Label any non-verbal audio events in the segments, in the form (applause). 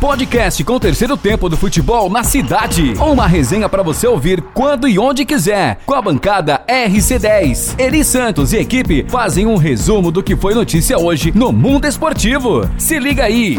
Podcast com o terceiro tempo do futebol na cidade. Uma resenha para você ouvir quando e onde quiser. Com a bancada RC10. Eri Santos e equipe fazem um resumo do que foi notícia hoje no mundo esportivo. Se liga aí.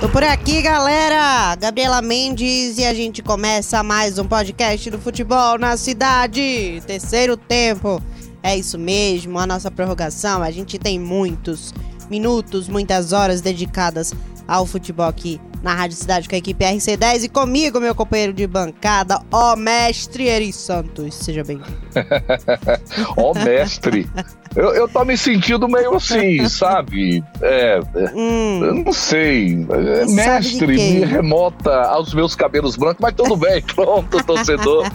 Tô por aqui, galera! Gabriela Mendes e a gente começa mais um podcast do futebol na cidade. Terceiro tempo. É isso mesmo, a nossa prorrogação. A gente tem muitos minutos, muitas horas dedicadas ao futebol aqui na Rádio Cidade com a equipe RC10 e comigo, meu companheiro de bancada, ó mestre Eri Santos. Seja bem-vindo. (laughs) ó mestre. Eu, eu tô me sentindo meio assim, sabe? É, hum, eu não sei. É, mestre me remota aos meus cabelos brancos, mas tudo bem, (laughs) pronto, torcedor.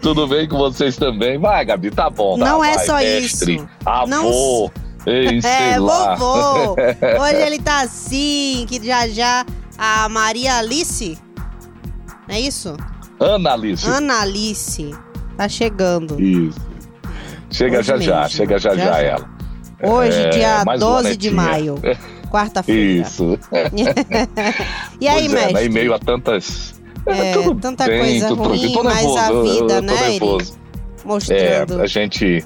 tudo bem com vocês também? Vai, Gabi, tá bom. Tá, não é vai, só mestre, isso. Avô. Não... Ei, (laughs) é, vovô. (laughs) Hoje ele tá assim, que já já a Maria Alice. É isso? Ana Alice. Ana Alice. Tá chegando. Isso. Chega Hoje já mesmo. já, chega já já, já ela. Hoje, é, dia 12 de maio. (laughs) Quarta-feira. Isso. e aí, pois mestre? É, né, em meio a tantas. É, tanta bem, coisa ruim, mas nervoso, a vida, eu, eu né? Mostrando. É, a gente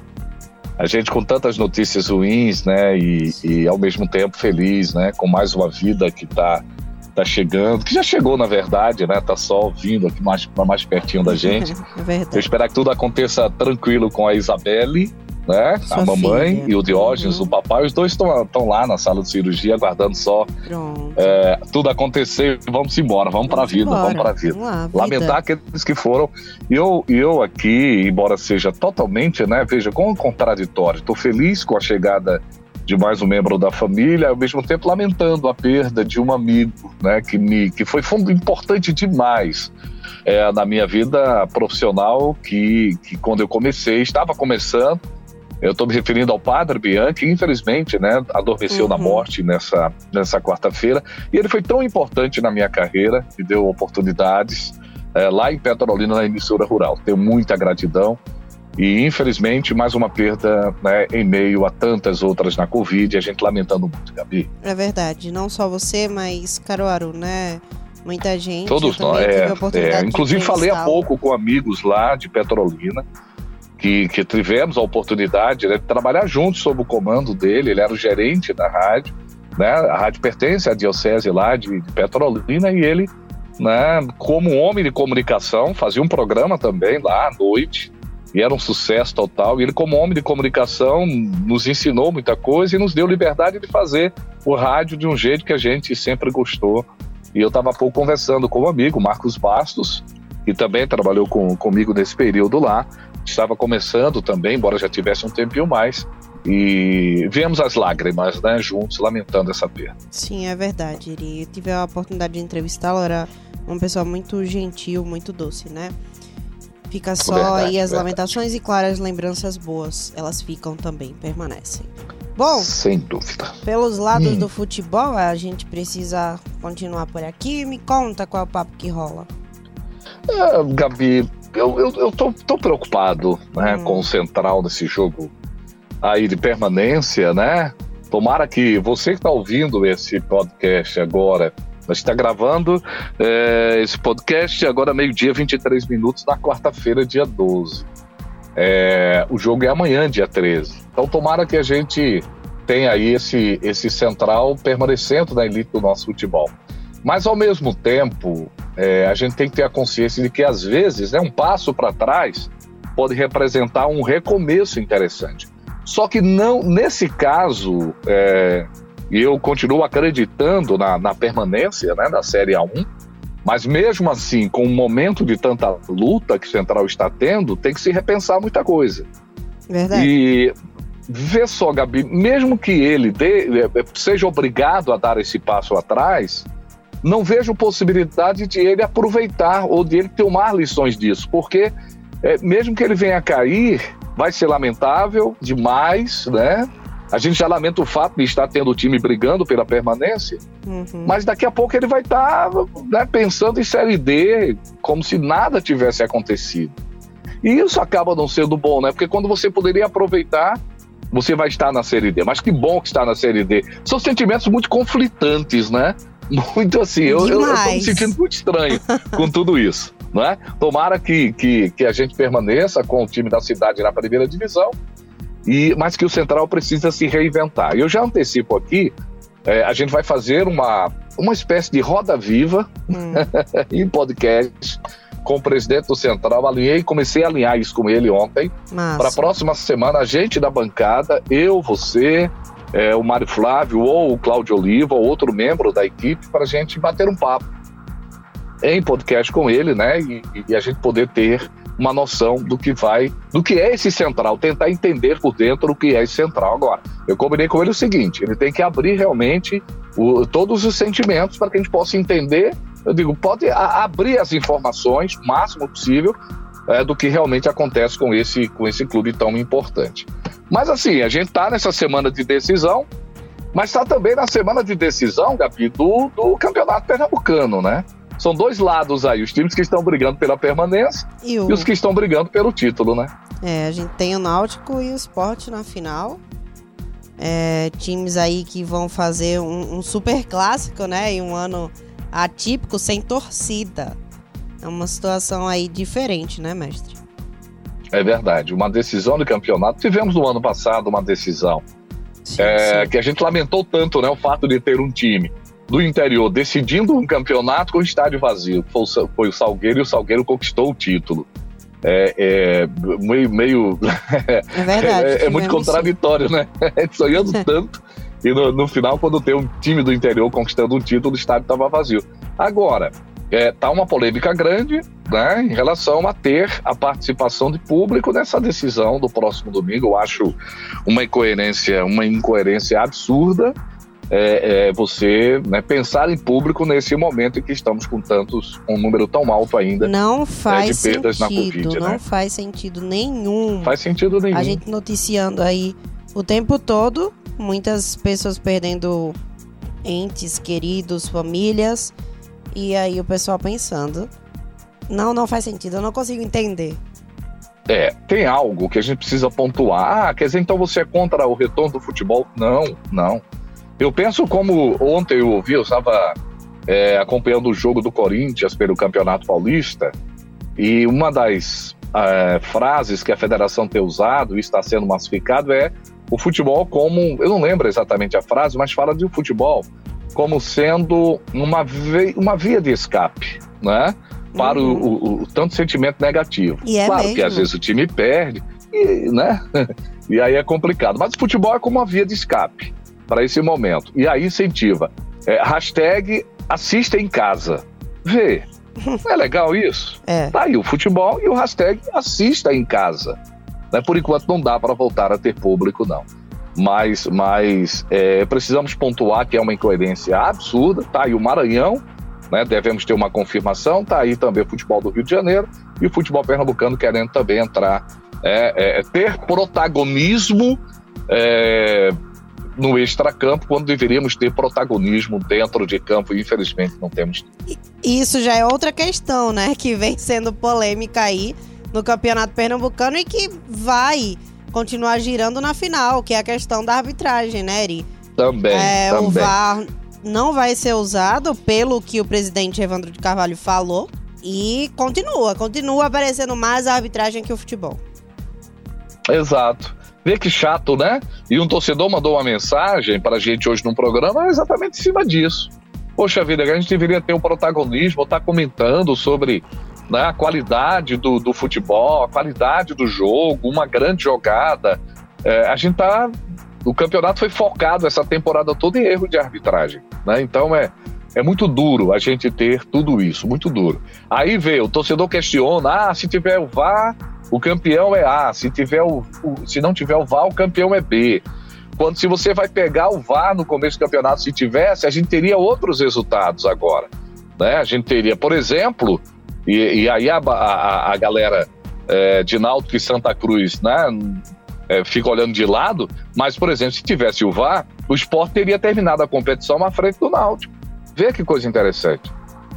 a gente com tantas notícias ruins, né, e, e, ao mesmo tempo feliz, né, com mais uma vida que está tá chegando, que já chegou na verdade, né, tá só vindo aqui mais mais pertinho da gente. (laughs) é verdade. Eu espero que tudo aconteça tranquilo com a Isabelle né? Sua a mamãe filha. e o Diógenes, uhum. o papai, os dois estão lá na sala de cirurgia aguardando só é, tudo acontecer. Vamos embora, vamos, para a vida, embora. vamos para a vida. Lá, Lamentar aqueles que foram. E eu, eu aqui, embora seja totalmente, né? Veja, com contraditório, estou feliz com a chegada de mais um membro da família, ao mesmo tempo lamentando a perda de um amigo, né, que me que foi fundo importante demais é, na minha vida profissional, que, que quando eu comecei estava começando eu estou me referindo ao padre Bianchi, que infelizmente né, adormeceu uhum. na morte nessa, nessa quarta-feira. E ele foi tão importante na minha carreira, me deu oportunidades é, lá em Petrolina, na emissora rural. Tenho muita gratidão. E infelizmente, mais uma perda né, em meio a tantas outras na Covid, a gente lamentando muito, Gabi. É verdade, não só você, mas Caruaru, né? Muita gente. Todos nós, é, é. Inclusive, falei há pouco com amigos lá de Petrolina que, que tivemos a oportunidade né, de trabalhar juntos sob o comando dele, ele era o gerente da rádio, né, a rádio pertence à diocese lá de, de Petrolina e ele, né, como homem de comunicação, fazia um programa também lá à noite, e era um sucesso total. E ele, como homem de comunicação, nos ensinou muita coisa e nos deu liberdade de fazer o rádio de um jeito que a gente sempre gostou. E eu estava pouco conversando com um amigo, Marcos Bastos, que também trabalhou com, comigo nesse período lá, estava começando também, embora já tivesse um tempinho mais. E vemos as lágrimas, né, juntos, lamentando essa perda. Sim, é verdade. Ele tive a oportunidade de entrevistá-lo, era uma pessoa muito gentil, muito doce, né? Fica só verdade, aí as verdade. lamentações e, claro, as lembranças boas, elas ficam também, permanecem. Bom, sem dúvida. Pelos lados hum. do futebol, a gente precisa continuar por aqui. Me conta qual é o papo que rola. É, Gabi, eu, eu, eu tô, tô preocupado né, hum. com o central desse jogo aí de permanência, né? Tomara que você que está ouvindo esse podcast agora, nós está gravando é, esse podcast agora meio-dia, 23 minutos, na quarta-feira, dia 12. É, o jogo é amanhã, dia 13. Então tomara que a gente tenha aí esse, esse central permanecendo na elite do nosso futebol. Mas ao mesmo tempo, é, a gente tem que ter a consciência de que, às vezes, né, um passo para trás pode representar um recomeço interessante. Só que não, nesse caso, é, eu continuo acreditando na, na permanência né, da Série A1, mas mesmo assim, com um momento de tanta luta que o Central está tendo, tem que se repensar muita coisa. Verdade. E vê só, Gabi, mesmo que ele dê, é, seja obrigado a dar esse passo atrás, não vejo possibilidade de ele aproveitar ou de ele tomar lições disso, porque é, mesmo que ele venha a cair, vai ser lamentável demais, né? A gente já lamenta o fato de estar tendo o time brigando pela permanência, uhum. mas daqui a pouco ele vai estar né, pensando em Série D, como se nada tivesse acontecido. E isso acaba não sendo bom, né? Porque quando você poderia aproveitar você vai estar na Série D. Mas que bom que está na Série D. São sentimentos muito conflitantes, né? Muito assim, eu, eu, eu tô me sentindo muito estranho com tudo isso. Né? Tomara que, que, que a gente permaneça com o time da cidade na primeira divisão, e, mas que o Central precisa se reinventar. Eu já antecipo aqui, é, a gente vai fazer uma, uma espécie de roda viva hum. (laughs) em podcast com o presidente do Central, alinhei, comecei a alinhar isso com ele ontem. Para a próxima semana, a gente da bancada, eu, você, é, o Mário Flávio ou o Cláudio Oliva, ou outro membro da equipe, para a gente bater um papo em podcast com ele, né? E, e, a gente poder ter uma noção do que vai, do que é esse central, tentar entender por dentro o que é esse central. Agora, eu combinei com ele o seguinte: ele tem que abrir realmente o, todos os sentimentos para que a gente possa entender eu digo, pode abrir as informações o máximo possível é, do que realmente acontece com esse, com esse clube tão importante. Mas assim, a gente está nessa semana de decisão, mas está também na semana de decisão, Gabi, do, do Campeonato Pernambucano, né? São dois lados aí, os times que estão brigando pela permanência e, o... e os que estão brigando pelo título, né? É, a gente tem o Náutico e o Sport na final. É, times aí que vão fazer um, um super clássico, né? Em um ano atípico sem torcida. É uma situação aí diferente, né, mestre? É verdade. Uma decisão de campeonato. Tivemos no ano passado uma decisão sim, é, sim. que a gente lamentou tanto, né? O fato de ter um time do interior decidindo um campeonato com o estádio vazio. Foi o, foi o Salgueiro e o Salgueiro conquistou o título. É, é meio. meio é verdade. (laughs) é, é muito contraditório, né? (laughs) Sonhando (laughs) tanto e no, no, final, quando tem um time do interior conquistando um título, o estádio estava vazio. Agora, é, tá uma polêmica grande né, em relação a ter a participação de público nessa decisão do próximo domingo. Eu acho uma incoerência, uma incoerência absurda. É, é, você né, pensar em público nesse momento em que estamos com tantos, um número tão alto ainda não faz de perdas sentido, na Covid. Não né? faz sentido nenhum. Faz sentido nenhum. A gente noticiando aí o tempo todo muitas pessoas perdendo entes queridos, famílias, e aí o pessoal pensando, não, não faz sentido, eu não consigo entender. É, tem algo que a gente precisa pontuar. Ah, quer dizer, então você é contra o retorno do futebol? Não, não. Eu penso como ontem eu ouvi, eu estava é, acompanhando o jogo do Corinthians pelo Campeonato Paulista, e uma das é, frases que a federação tem usado e está sendo massificado é o futebol como, eu não lembro exatamente a frase, mas fala de o futebol como sendo uma, via, uma via de escape, né? Para uhum. o, o, o, tanto sentimento negativo. E é claro mesmo. que às vezes o time perde, e, né? (laughs) e aí é complicado. Mas o futebol é como uma via de escape para esse momento. E aí incentiva. É, hashtag assista em casa. Vê. Não (laughs) é legal isso? É. Tá aí o futebol e o hashtag assista em casa. Né? Por enquanto não dá para voltar a ter público, não. Mas, mas é, precisamos pontuar que é uma incoerência absurda. Tá aí o Maranhão, né? devemos ter uma confirmação. Tá aí também o futebol do Rio de Janeiro e o futebol pernambucano querendo também entrar, é, é, ter protagonismo é, no extracampo, quando deveríamos ter protagonismo dentro de campo, e infelizmente não temos. Isso já é outra questão, né? Que vem sendo polêmica aí no Campeonato Pernambucano e que vai continuar girando na final, que é a questão da arbitragem, né, Eri? Também, é, também. O VAR não vai ser usado pelo que o presidente Evandro de Carvalho falou e continua, continua aparecendo mais a arbitragem que o futebol. Exato. Vê que chato, né? E um torcedor mandou uma mensagem para a gente hoje no programa exatamente em cima disso. Poxa vida, a gente deveria ter o um protagonismo, estar tá comentando sobre né, a qualidade do, do futebol, a qualidade do jogo, uma grande jogada. É, a gente tá. O campeonato foi focado essa temporada toda em erro de arbitragem. Né? Então é, é muito duro a gente ter tudo isso, muito duro. Aí vê, o torcedor questiona: ah, se tiver o VAR, o campeão é A, se, tiver o, o, se não tiver o VAR, o campeão é B. Quando se você vai pegar o VAR no começo do campeonato, se tivesse, a gente teria outros resultados agora. Né? A gente teria, por exemplo, e, e aí a, a, a galera é, de Náutico e Santa Cruz, né? É, fica olhando de lado, mas, por exemplo, se tivesse o VAR, o esporte teria terminado a competição na frente do Náutico. Vê que coisa interessante.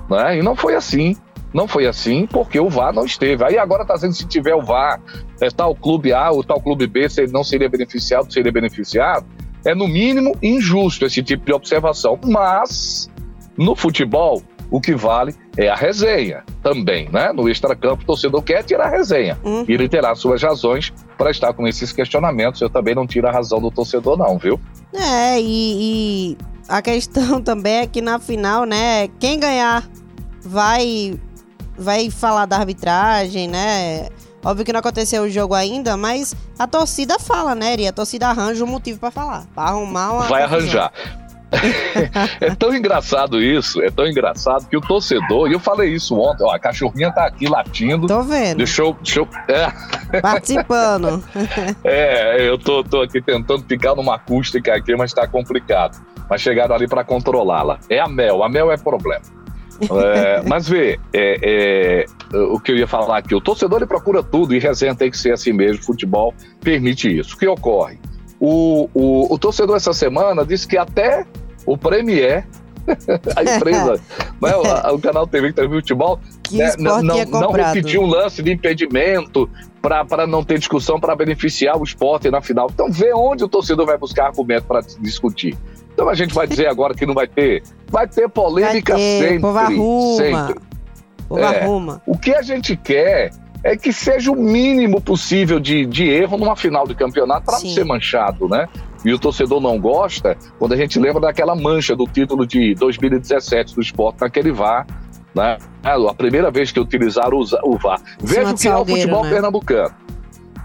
Né? E não foi assim. Não foi assim porque o VAR não esteve. Aí agora está dizendo se tiver o VAR, é tal clube A ou tal clube B, se ele não seria beneficiado, seria beneficiado. É no mínimo injusto esse tipo de observação. Mas no futebol, o que vale é a resenha também, né? No extracampo, o torcedor quer tirar a resenha. Uhum. E ele terá suas razões para estar com esses questionamentos. Eu também não tiro a razão do torcedor, não, viu? É, e, e a questão (laughs) também é que na final, né, quem ganhar vai vai falar da arbitragem, né? Óbvio que não aconteceu o jogo ainda, mas a torcida fala, né, E a torcida arranja um motivo para falar, para arrumar uma Vai confusão. arranjar. É tão engraçado isso, é tão engraçado que o torcedor, e eu falei isso ontem, ó, a cachorrinha tá aqui latindo. Tô vendo. Deixa eu. Deixa eu é. Participando. (laughs) é, eu tô, tô aqui tentando ficar numa acústica aqui, mas tá complicado. Mas chegaram ali para controlá-la. É a mel, a mel é problema. É, (laughs) mas vê, é, é, o que eu ia falar aqui, o torcedor ele procura tudo e resenha tem que ser assim mesmo, futebol permite isso. O que ocorre? O, o, o torcedor essa semana disse que até o Premier, (laughs) a empresa, (laughs) né, o, o, canal TV que transmite futebol, né, não, não repetiu um lance de impedimento para não ter discussão para beneficiar o esporte na final. Então vê onde o torcedor vai buscar argumento para discutir. Então a gente vai dizer agora que não vai ter. Vai ter polêmica vai ter, sempre. Povo arruma. Sempre. Povo é, arruma. O que a gente quer é que seja o mínimo possível de, de erro numa final de campeonato para não ser manchado, né? E o torcedor não gosta quando a gente lembra daquela mancha do título de 2017 do esporte naquele VAR, né? A primeira vez que utilizaram o VAR. Veja o que é o futebol né? pernambucano.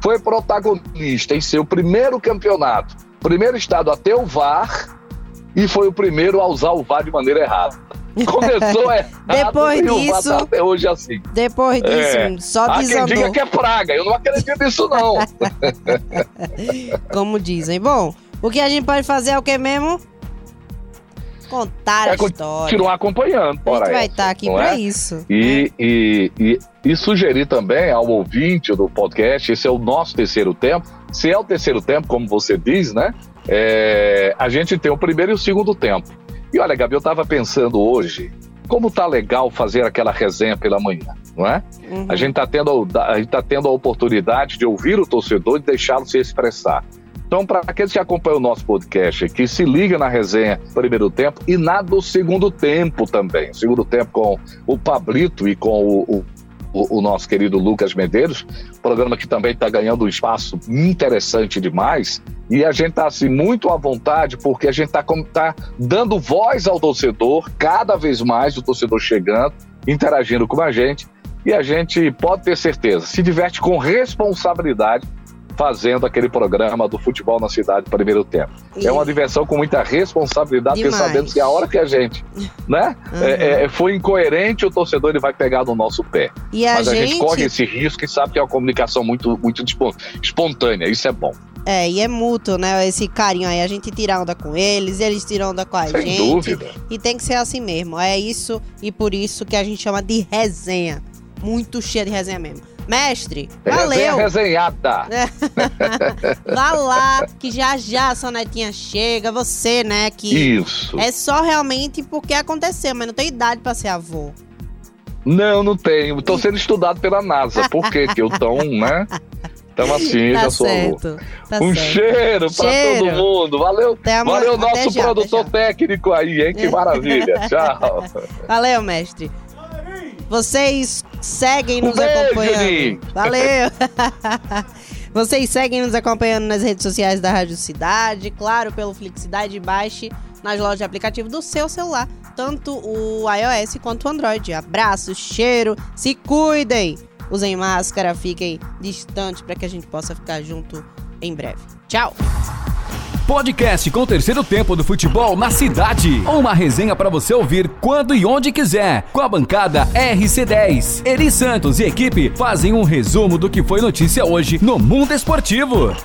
Foi protagonista em seu primeiro campeonato, primeiro estado a ter o VAR e foi o primeiro a usar o VAR de maneira errada. (laughs) Começou errado depois e disso, até hoje assim. Depois disso, é. só desandou. Há quem diga que é praga, eu não acredito nisso não. (laughs) Como dizem. Bom, o que a gente pode fazer é o que mesmo? Contar é a história. Continuar acompanhando. A gente vai estar tá aqui para é? isso. E, né? e, e, e sugerir também ao ouvinte do podcast, esse é o nosso terceiro tempo, se é o terceiro tempo, como você diz, né? É, a gente tem o primeiro e o segundo tempo. E olha, Gabi, eu estava pensando hoje, como tá legal fazer aquela resenha pela manhã, não é? Uhum. A gente está tendo, a gente tá tendo a oportunidade de ouvir o torcedor e deixá-lo se expressar. Então, para aqueles que acompanham o nosso podcast, que se liga na resenha primeiro tempo e na do segundo tempo também. Segundo tempo com o Pablito e com o, o o, o, nosso querido Lucas Medeiros, programa que também está ganhando um espaço interessante demais. E a gente está assim, muito à vontade, porque a gente está tá dando voz ao torcedor, cada vez mais o torcedor chegando, interagindo com a gente. E a gente pode ter certeza, se diverte com responsabilidade fazendo aquele programa do futebol na cidade primeiro tempo. E... É uma diversão com muita responsabilidade, Demais. porque sabemos que a hora que a gente né, uhum. é, é, foi incoerente, o torcedor ele vai pegar no nosso pé. E a Mas gente... a gente corre esse risco e sabe que é uma comunicação muito, muito espontânea, isso é bom. É, e é mútuo, né? Esse carinho aí. A gente tira onda com eles, eles tiram onda com a Sem gente. Dúvida. E tem que ser assim mesmo. É isso e por isso que a gente chama de resenha. Muito cheia de resenha mesmo. Mestre, valeu. resenhada. (laughs) Vá lá, que já já a sonetinha chega. Você, né, que... Isso. É só realmente porque aconteceu, mas não tem idade para ser avô. Não, não tenho. Estou sendo estudado pela NASA. Por quê? Que eu tão, né? Então assim, tá já sou certo, tá Um certo. cheiro para todo mundo. Valeu, valeu nosso já, produtor técnico aí, hein? Que maravilha. (laughs) Tchau. Valeu, mestre. Vocês seguem nos um acompanhando. Valeu! (laughs) Vocês seguem nos acompanhando nas redes sociais da Rádio Cidade, claro, pelo Felicidade Baixe nas lojas de aplicativo do seu celular, tanto o iOS quanto o Android. Abraço, cheiro, se cuidem! Usem máscara, fiquem distantes para que a gente possa ficar junto em breve. Tchau! Podcast com o terceiro tempo do futebol na cidade. Uma resenha para você ouvir quando e onde quiser. Com a bancada RC10. Eri Santos e equipe fazem um resumo do que foi notícia hoje no mundo esportivo.